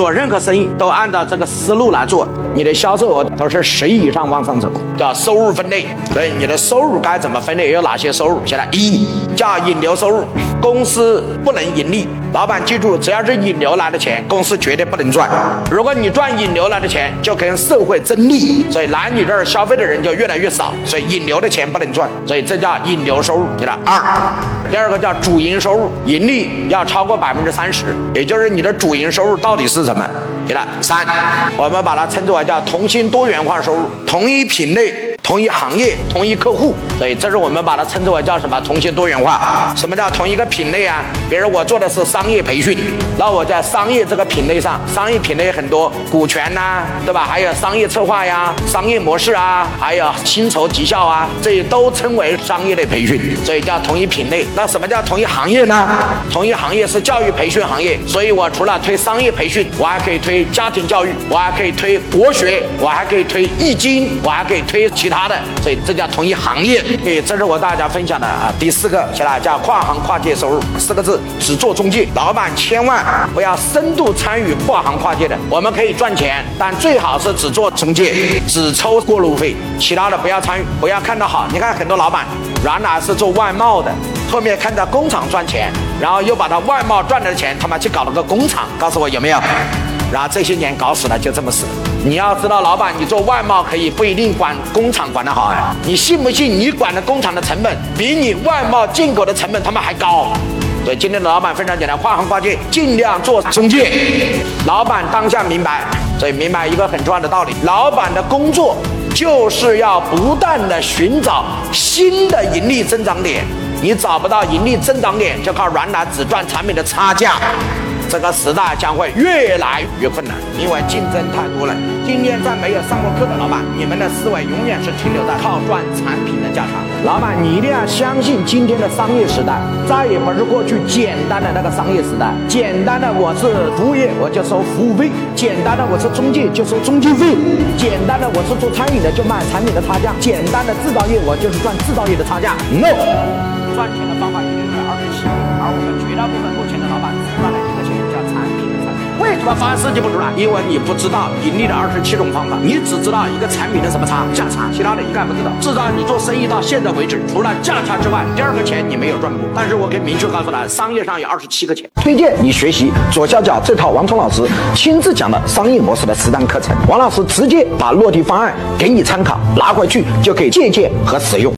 做任何生意都按照这个思路来做，你的销售额都是十亿以上往上走。叫收入分类，所以你的收入该怎么分类？有哪些收入？现在一叫引流收入，公司不能盈利。老板记住，只要是引流来的钱，公司绝对不能赚。如果你赚引流来的钱，就跟社会争利，所以来你这儿消费的人就越来越少。所以引流的钱不能赚，所以这叫引流收入。记了二，第二个叫主营收入，盈利要超过百分之三十，也就是你的主营收入到底是什么？记了三，我们把它称之为叫同心多元化收入，同一品类。同一行业、同一客户，所以这是我们把它称之为叫什么？同心多元化。什么叫同一个品类啊？比如我做的是商业培训，那我在商业这个品类上，商业品类很多，股权呐，对吧？还有商业策划呀、商业模式啊，还有薪酬绩效啊，这些都称为商业类培训，所以叫同一品类。那什么叫同一行业呢？同一行业是教育培训行业，所以我除了推商业培训，我还可以推家庭教育，我还可以推国学，我还可以推易经，我还可以推其。其他的，所以这叫同一行业。诶，这是我大家分享的啊。第四个，起来叫跨行跨界收入，四个字，只做中介。老板千万不要深度参与跨行跨界的。我们可以赚钱，但最好是只做中介，只抽过路费，其他的不要参与，不要看到好。你看很多老板原来是做外贸的，后面看到工厂赚钱，然后又把他外贸赚的钱他妈去搞了个工厂，告诉我有没有？然后这些年搞死了，就这么死。你要知道，老板，你做外贸可以不一定管工厂管得好啊。你信不信？你管的工厂的成本比你外贸进口的成本他妈还高。所以今天的老板非常简单，跨行跨界，尽量做中介。老板当下明白，所以明白一个很重要的道理：老板的工作就是要不断的寻找新的盈利增长点。你找不到盈利增长点，就靠原来只赚产品的差价。这个时代将会越来越困难，因为竞争太多了。今天在没有上过课的老板，你们的思维永远是停留在靠赚产品的价差。老板，你一定要相信今天的商业时代，再也不是过去简单的那个商业时代。简单的我是服务业，我就收服务费；简单的我是中介，就收中介费；简单的我是做餐饮的，就卖产品的差价；简单的制造业，我就是赚制造业的差价。No，赚钱的方法一定是为什么方案设计不出来？因为你不知道盈利的二十七种方法，你只知道一个产品的什么差价差，其他的一概不知道。至少你做生意到现在为止，除了价差之外，第二个钱你没有赚过。但是我可以明确告诉他，商业上有二十七个钱。推荐你学习左下角这套王聪老师亲自讲的商业模式的实战课程，王老师直接把落地方案给你参考，拿回去就可以借鉴和使用。